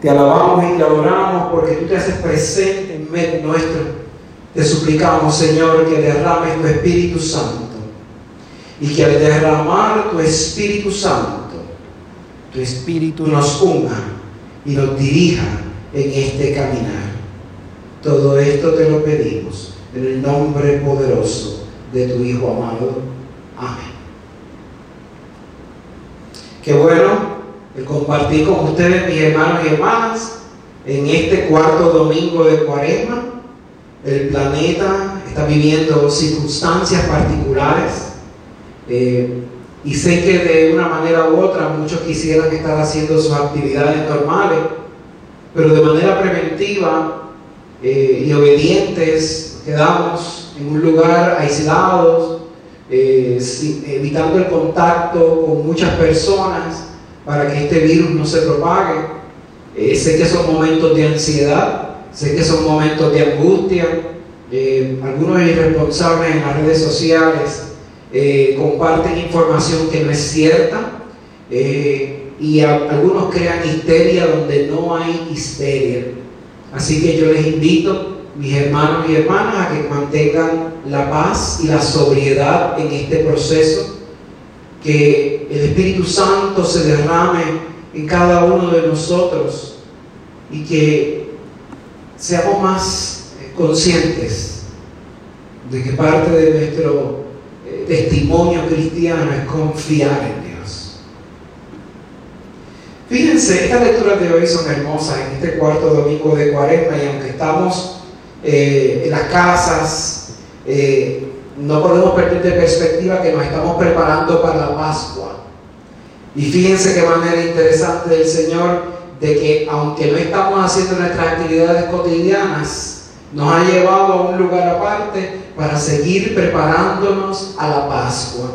Te alabamos y te adoramos porque tú te haces presente en medio nuestro. Te suplicamos, Señor, que derrames tu Espíritu Santo y que al derramar tu Espíritu Santo, tu Espíritu nos unja y nos dirija en este caminar. Todo esto te lo pedimos en el nombre poderoso de tu Hijo amado. Amén. Qué bueno el compartir con ustedes, mis hermanos y hermanas, en este cuarto domingo de Cuaresma. El planeta está viviendo circunstancias particulares eh, y sé que de una manera u otra muchos quisieran estar haciendo sus actividades normales, pero de manera preventiva eh, y obedientes quedamos en un lugar aislados, eh, evitando el contacto con muchas personas para que este virus no se propague. sé que son momentos de ansiedad, sé que son momentos de angustia, algunos irresponsables en las redes sociales eh, comparten información que no es cierta eh, y algunos crean histeria donde no hay histeria. Así que yo les invito, mis hermanos y hermanas, a que mantengan la paz y la sobriedad en este proceso, que el Espíritu Santo se derrame en cada uno de nosotros y que seamos más conscientes de que parte de nuestro testimonio cristiano es confiar en Dios. Fíjense, estas lecturas de hoy son hermosas en este cuarto domingo de cuaresma y aunque estamos eh, en las casas, eh, no podemos perder de perspectiva que nos estamos preparando para la Pascua. Y fíjense qué manera interesante del Señor de que aunque no estamos haciendo nuestras actividades cotidianas, nos ha llevado a un lugar aparte para seguir preparándonos a la Pascua.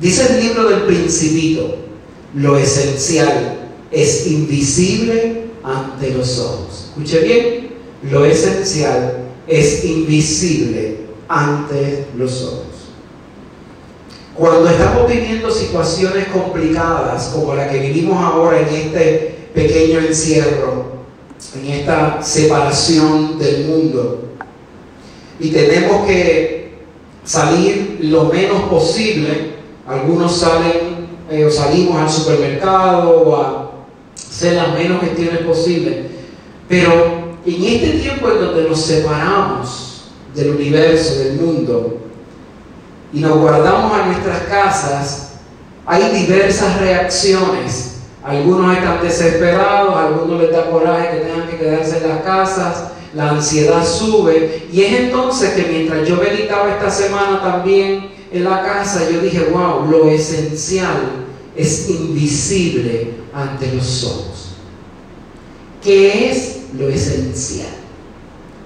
Dice el libro del principito, lo esencial es invisible ante los ojos. Escuche bien, lo esencial es invisible ante los ojos. Cuando estamos viviendo situaciones complicadas como la que vivimos ahora en este pequeño encierro, en esta separación del mundo. Y tenemos que salir lo menos posible. Algunos salen eh, o salimos al supermercado o a hacer las menos gestiones posibles. Pero en este tiempo en donde nos separamos del universo, del mundo, y nos guardamos a nuestras casas, hay diversas reacciones algunos están desesperados, algunos les da coraje que tengan que quedarse en las casas, la ansiedad sube. Y es entonces que mientras yo meditaba esta semana también en la casa, yo dije, wow, lo esencial es invisible ante los ojos. ¿Qué es lo esencial?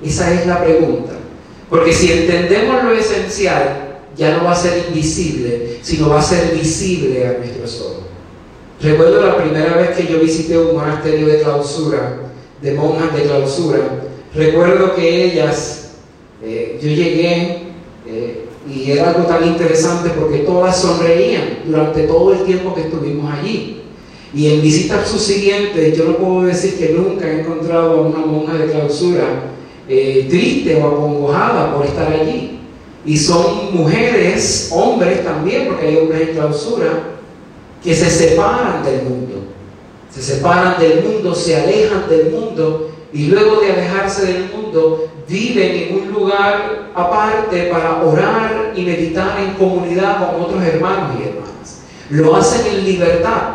Esa es la pregunta. Porque si entendemos lo esencial, ya no va a ser invisible, sino va a ser visible a nuestros ojos. Recuerdo la primera vez que yo visité un monasterio de clausura, de monjas de clausura. Recuerdo que ellas, eh, yo llegué eh, y era algo tan interesante porque todas sonreían durante todo el tiempo que estuvimos allí. Y en visita subsiguiente, yo no puedo decir que nunca he encontrado a una monja de clausura eh, triste o acongojada por estar allí. Y son mujeres, hombres también, porque hay hombres en clausura, que se separan del mundo. Se separan del mundo, se alejan del mundo y luego de alejarse del mundo viven en un lugar aparte para orar y meditar en comunidad con otros hermanos y hermanas. Lo hacen en libertad.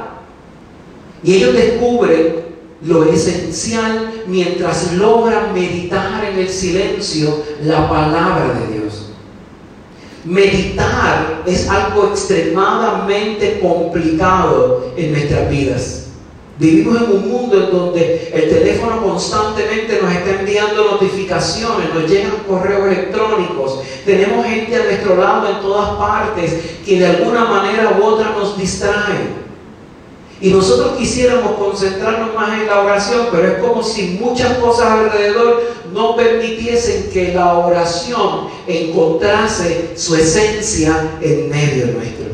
Y ellos descubren lo esencial mientras logran meditar en el silencio la palabra de Dios. Meditar es algo extremadamente complicado en nuestras vidas. Vivimos en un mundo en donde el teléfono constantemente nos está enviando notificaciones, nos llegan correos electrónicos, tenemos gente a nuestro lado en todas partes que de alguna manera u otra nos distraen. Y nosotros quisiéramos concentrarnos más en la oración, pero es como si muchas cosas alrededor no permitiesen que la oración encontrase su esencia en medio nuestro.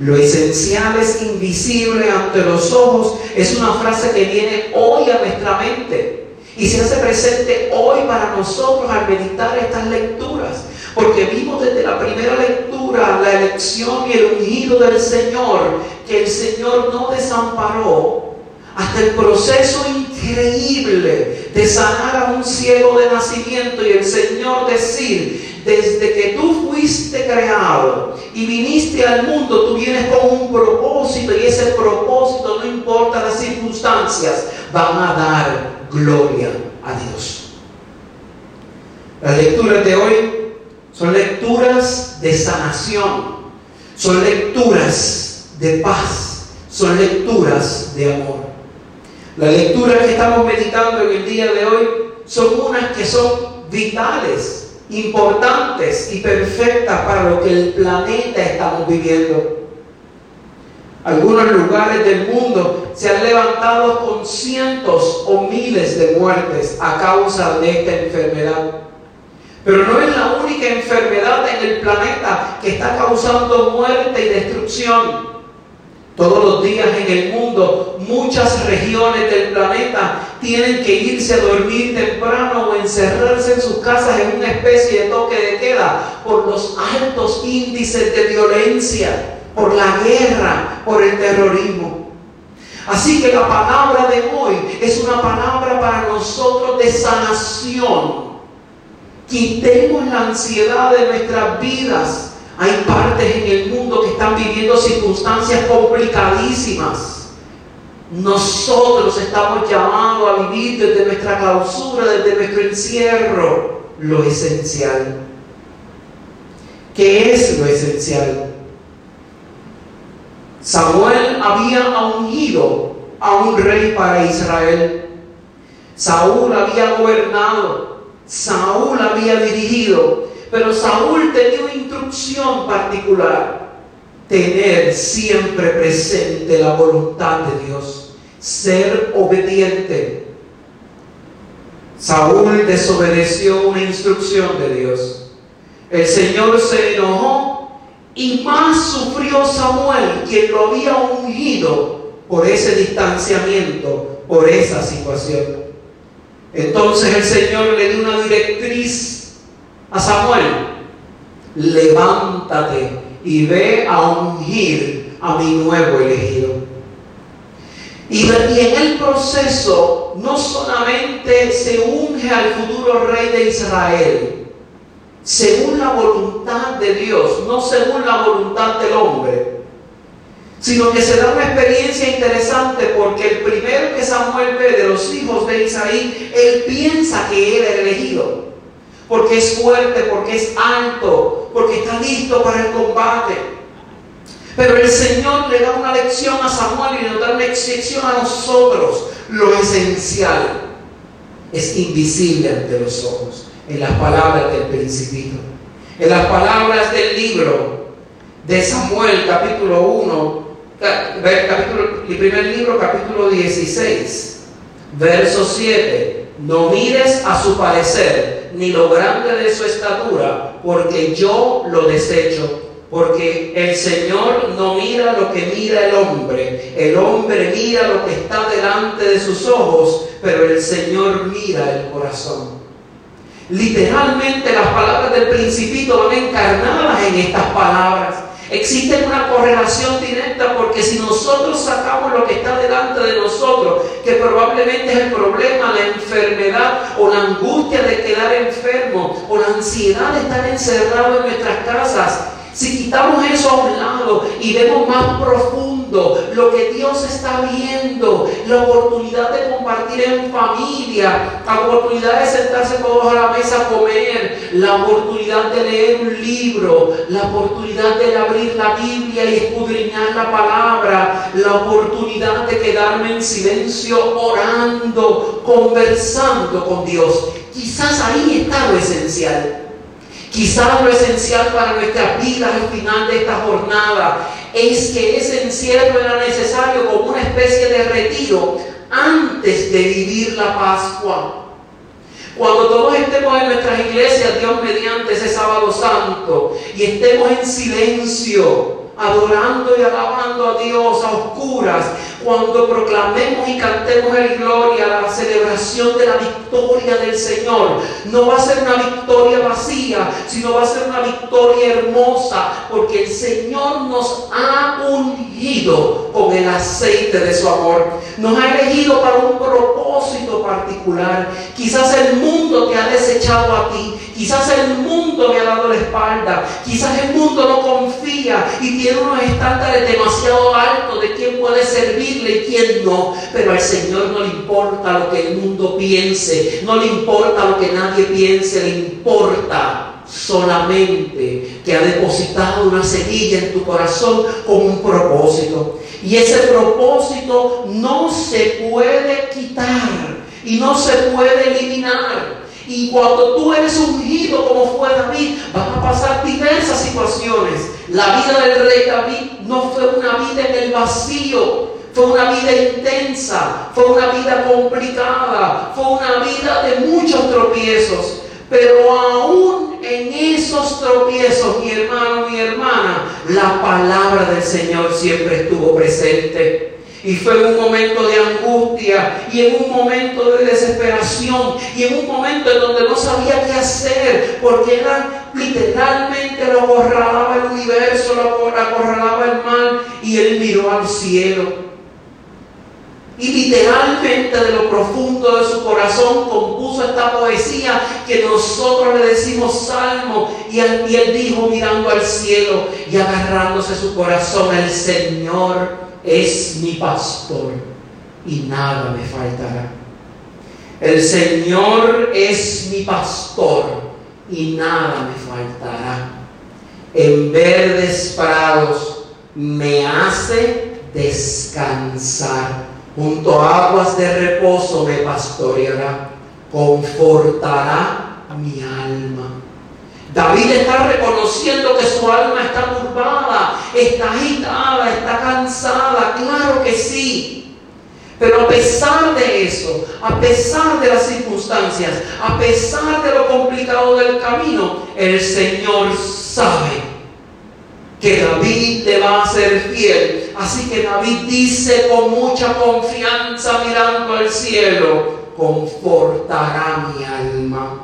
Lo esencial es invisible ante los ojos. Es una frase que viene hoy a nuestra mente y se hace presente hoy para nosotros al meditar estas lecturas. Porque vimos desde la primera lectura la elección y el ungido del Señor, que el Señor no desamparó hasta el proceso increíble de sanar a un ciego de nacimiento y el Señor decir, desde que tú fuiste creado y viniste al mundo, tú vienes con un propósito y ese propósito, no importa las circunstancias, van a dar gloria a Dios. Las lecturas de hoy son lecturas de sanación, son lecturas de paz, son lecturas de amor. Las lecturas que estamos meditando en el día de hoy son unas que son vitales importantes y perfectas para lo que el planeta estamos viviendo. Algunos lugares del mundo se han levantado con cientos o miles de muertes a causa de esta enfermedad. Pero no es la única enfermedad en el planeta que está causando muerte y destrucción. Todos los días en el mundo, muchas regiones del planeta tienen que irse a dormir temprano o encerrarse en sus casas en una especie de toque de queda por los altos índices de violencia, por la guerra, por el terrorismo. Así que la palabra de hoy es una palabra para nosotros de sanación. Quitemos la ansiedad de nuestras vidas hay partes en el mundo que están viviendo circunstancias complicadísimas. Nosotros estamos llamados a vivir desde nuestra clausura, desde nuestro encierro, lo esencial. ¿Qué es lo esencial? Samuel había ungido a un rey para Israel. Saúl había gobernado. Saúl había dirigido. Pero Saúl tenía una instrucción particular, tener siempre presente la voluntad de Dios, ser obediente. Saúl desobedeció una instrucción de Dios. El Señor se enojó y más sufrió Samuel, quien lo había ungido por ese distanciamiento, por esa situación. Entonces el Señor le dio una directriz a Samuel, levántate y ve a ungir a mi nuevo elegido. Y, en el proceso no solamente se unge al futuro rey de Israel, según la voluntad de Dios, no según la voluntad del hombre, sino que se da una experiencia interesante porque el primero que Samuel ve de los hijos de Isaí, él piensa que era elegido porque es fuerte, porque es alto, porque está listo para el combate. Pero el Señor le da una lección a Samuel y nos da una lección a nosotros. Lo esencial es invisible ante los ojos, en las palabras del principito, en las palabras del libro de Samuel, capítulo 1, el primer libro, capítulo 16, verso 7. No mires a su parecer, ni lo grande de su estatura, porque yo lo desecho. Porque el Señor no mira lo que mira el hombre, el hombre mira lo que está delante de sus ojos, pero el Señor mira el corazón. Literalmente las palabras del principito van encarnadas en estas palabras. Existe una correlación directa porque si nosotros sacamos lo que está delante de nosotros, que probablemente es el problema, la enfermedad o la angustia de quedar enfermo o la ansiedad de estar encerrado en nuestras casas, si quitamos eso a un lado y vemos más profundo lo que Dios está viendo, la oportunidad de compartir en familia, la oportunidad de sentarse todos a la mesa a comer, la oportunidad de leer un libro, la oportunidad de abrir la Biblia y escudriñar la palabra, la oportunidad de quedarme en silencio orando, conversando con Dios. Quizás ahí está lo esencial. Quizás lo esencial para nuestras vidas al final de esta jornada es que ese encierro era necesario como una especie de retiro antes de vivir la Pascua. Cuando todos estemos en nuestras iglesias, Dios mediante ese sábado santo, y estemos en silencio, adorando y alabando a Dios a oscuras, cuando proclamemos y cantemos el gloria, la celebración de la victoria del Señor, no va a ser una victoria vacía, sino va a ser una victoria hermosa, porque el Señor nos ha ungido con el aceite de su amor. Nos ha elegido para un propósito particular. Quizás el mundo te ha desechado a ti, quizás el mundo me ha dado la espalda, quizás el mundo no confía y tiene unos estándares demasiado altos de quién puede servirle y quién no. Pero al Señor no le importa lo que el mundo piense, no le importa lo que nadie piense, le importa solamente que ha depositado una semilla en tu corazón con un propósito. Y ese propósito no se puede quitar y no se puede eliminar. Y cuando tú eres ungido como fue David, van a pasar diversas situaciones. La vida del rey David no fue una vida en el vacío, fue una vida intensa, fue una vida complicada, fue una vida de muchos tropiezos. Pero aún en esos tropiezos, mi hermano, mi hermana, la palabra del Señor siempre estuvo presente. Y fue en un momento de angustia y en un momento de desesperación y en un momento en donde no sabía qué hacer porque era literalmente lo acorralaba el universo, lo acorralaba el mal y él miró al cielo. Y literalmente de lo profundo de su corazón compuso esta poesía que nosotros le decimos salmo. Y él, y él dijo mirando al cielo y agarrándose su corazón, el Señor es mi pastor y nada me faltará. El Señor es mi pastor y nada me faltará. En verdes prados me hace descansar. Junto a aguas de reposo me pastoreará. Confortará mi alma. David está reconociendo que su alma está turbada, está agitada, está cansada, claro que sí. Pero a pesar de eso, a pesar de las circunstancias, a pesar de lo complicado del camino, el Señor sabe que David le va a ser fiel. Así que David dice con mucha confianza mirando al cielo, confortará mi alma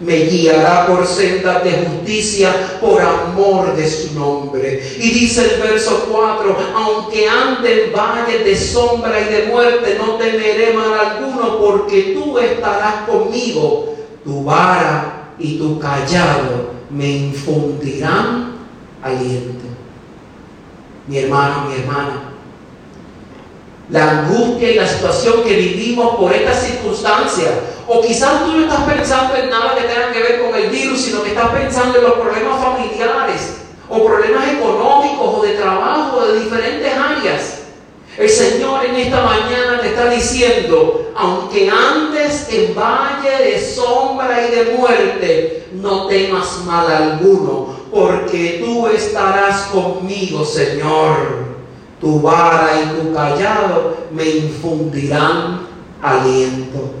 me guiará por sendas de justicia por amor de su nombre. Y dice el verso 4, aunque ande en valle de sombra y de muerte, no temeré mal alguno, porque tú estarás conmigo, tu vara y tu callado me infundirán aliento. Mi hermano, mi hermana, la angustia y la situación que vivimos por esta circunstancia. O quizás tú no estás pensando en nada que tenga que ver con el virus, sino que estás pensando en los problemas familiares, o problemas económicos, o de trabajo, de diferentes áreas. El Señor en esta mañana te está diciendo, aunque andes en valle de sombra y de muerte, no temas mal alguno, porque tú estarás conmigo, Señor tu vara y tu callado me infundirán aliento.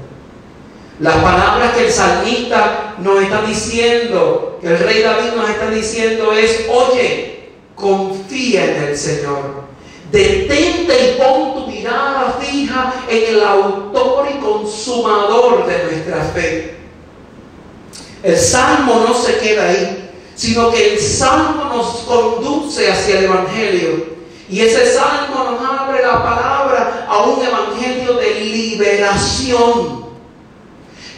Las palabras que el salmista nos está diciendo, que el rey David nos está diciendo es, oye, confía en el Señor. Detente y pon tu mirada fija en el autor y consumador de nuestra fe. El salmo no se queda ahí, sino que el salmo nos conduce hacia el Evangelio. Y ese salmo nos abre la palabra a un evangelio de liberación.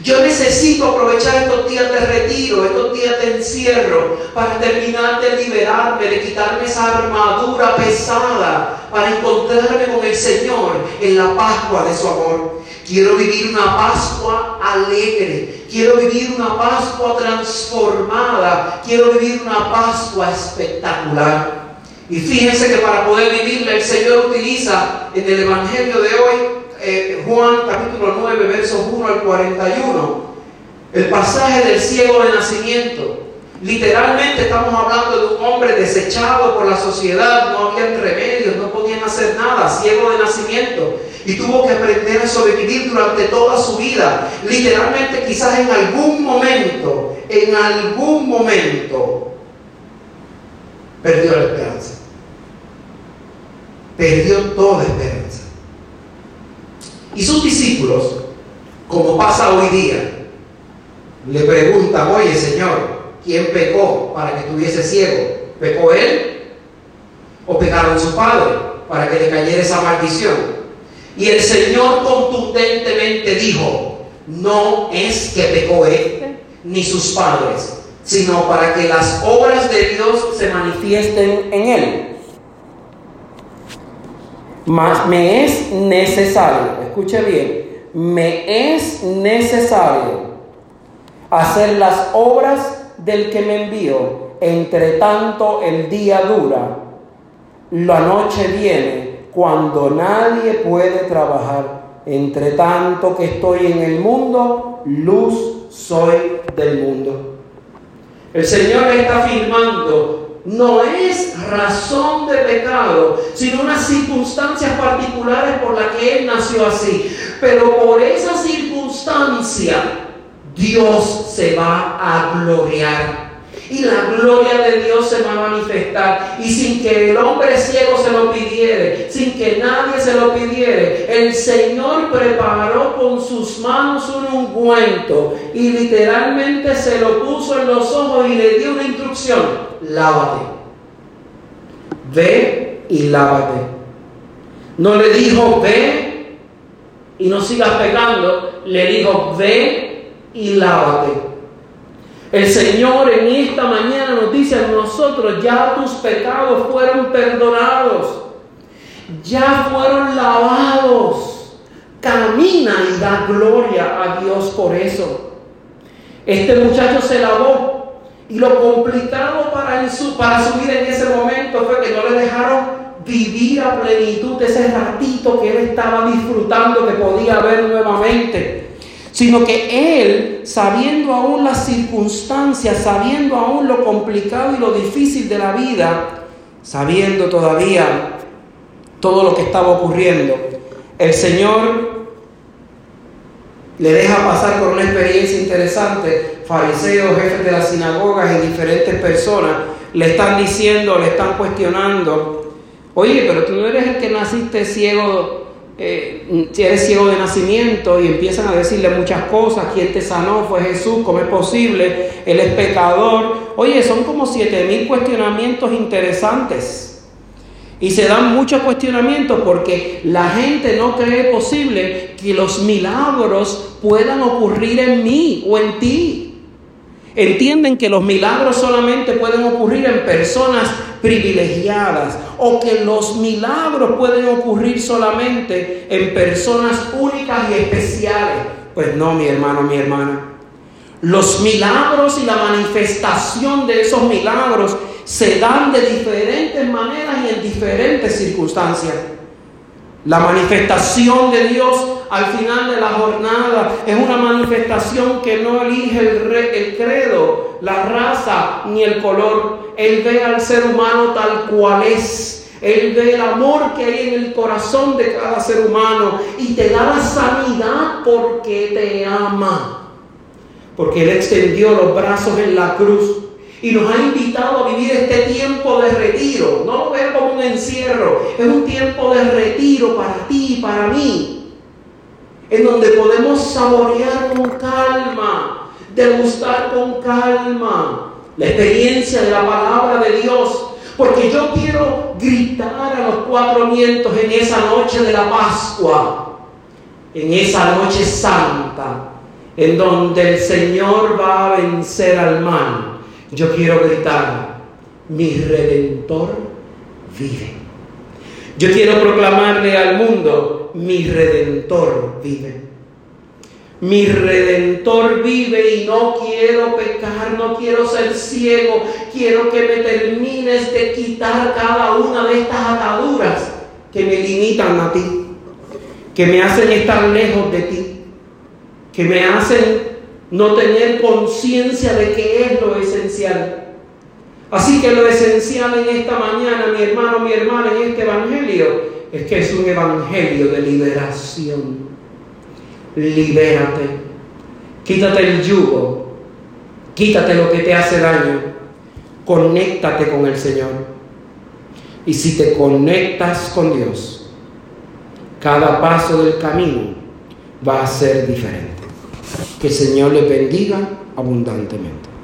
Yo necesito aprovechar estos días de retiro, estos días de encierro, para terminar de liberarme, de quitarme esa armadura pesada, para encontrarme con el Señor en la Pascua de su amor. Quiero vivir una Pascua alegre, quiero vivir una Pascua transformada, quiero vivir una Pascua espectacular. Y fíjense que para poder vivirla el Señor utiliza en el Evangelio de hoy, eh, Juan capítulo 9, versos 1 al 41, el pasaje del ciego de nacimiento. Literalmente estamos hablando de un hombre desechado por la sociedad, no había remedios, no podían hacer nada, ciego de nacimiento. Y tuvo que aprender a sobrevivir durante toda su vida. Literalmente quizás en algún momento, en algún momento, perdió la esperanza. Perdió toda esperanza. Y sus discípulos, como pasa hoy día, le preguntan, oye Señor, ¿quién pecó para que estuviese ciego? ¿Pecó él? ¿O pecaron su padre para que le cayera esa maldición? Y el Señor contundentemente dijo, no es que pecó él ni sus padres, sino para que las obras de Dios se manifiesten en él. Mas me es necesario, escuche bien, me es necesario hacer las obras del que me envió. Entre tanto el día dura, la noche viene cuando nadie puede trabajar. Entre tanto que estoy en el mundo, luz soy del mundo. El Señor está afirmando, no es razón de pecado, sino unas circunstancias particulares por las que Él nació así. Pero por esa circunstancia, Dios se va a gloriar y la gloria de Dios se va a manifestar. Y sin que el hombre ciego se lo pidiere, sin que nadie se lo pidiere, el Señor preparó con sus manos un ungüento y literalmente se lo puso en los ojos y le dio una instrucción, lávate. Ve y lávate. No le dijo, ve y no sigas pegando, le dijo, ve y lávate. El Señor en esta mañana nos dice a nosotros, ya tus pecados fueron perdonados, ya fueron lavados. Camina y da gloria a Dios por eso. Este muchacho se lavó y lo complicado para su, para su vida en ese momento fue que no le dejaron vivir a plenitud ese ratito que él estaba disfrutando que podía ver nuevamente sino que él, sabiendo aún las circunstancias, sabiendo aún lo complicado y lo difícil de la vida, sabiendo todavía todo lo que estaba ocurriendo, el Señor le deja pasar por una experiencia interesante. Fariseos, jefes de las sinagogas y diferentes personas le están diciendo, le están cuestionando, oye, pero tú no eres el que naciste ciego eh, si eres ciego de nacimiento y empiezan a decirle muchas cosas, ¿quién te sanó? Fue Jesús, ¿cómo es posible? Él es pecador. Oye, son como siete mil cuestionamientos interesantes. Y se dan muchos cuestionamientos porque la gente no cree posible que los milagros puedan ocurrir en mí o en ti. Entienden que los milagros solamente pueden ocurrir en personas privilegiadas o que los milagros pueden ocurrir solamente en personas únicas y especiales. Pues no, mi hermano, mi hermana. Los milagros y la manifestación de esos milagros se dan de diferentes maneras y en diferentes circunstancias. La manifestación de Dios al final de la jornada es una manifestación que no elige el, el, credo, la raza ni el color. Él ve al ser humano tal cual es. Él ve el amor que hay en el corazón de cada ser humano y te da la sanidad porque te ama. Porque Él extendió los brazos en la cruz y nos ha invitado a vivir este tiempo de retiro. No lo veo como un encierro, es un tiempo de retiro para ti y para mí, en donde podemos saborear con calma, degustar con calma la experiencia de la palabra de Dios. Porque yo quiero gritar a los cuatro vientos en esa noche de la Pascua, en esa noche santa, en donde el Señor va a vencer al mal yo quiero gritar, mi redentor vive. Yo quiero proclamarle al mundo, mi redentor vive. Mi redentor vive y no quiero pecar, no quiero ser ciego, quiero que me termines de quitar cada una de estas ataduras que me limitan a ti, que me hacen estar lejos de ti, que me hacen no tener conciencia de qué es lo esencial. Así que lo esencial en esta mañana, mi hermano, mi hermana, en este Evangelio, es que es un Evangelio de liberación. Libérate. Quítate el yugo. Quítate lo que te hace daño. Conéctate con el Señor. Y si te conectas con Dios, cada paso del camino va a ser diferente. Que el Señor le bendiga abundantemente.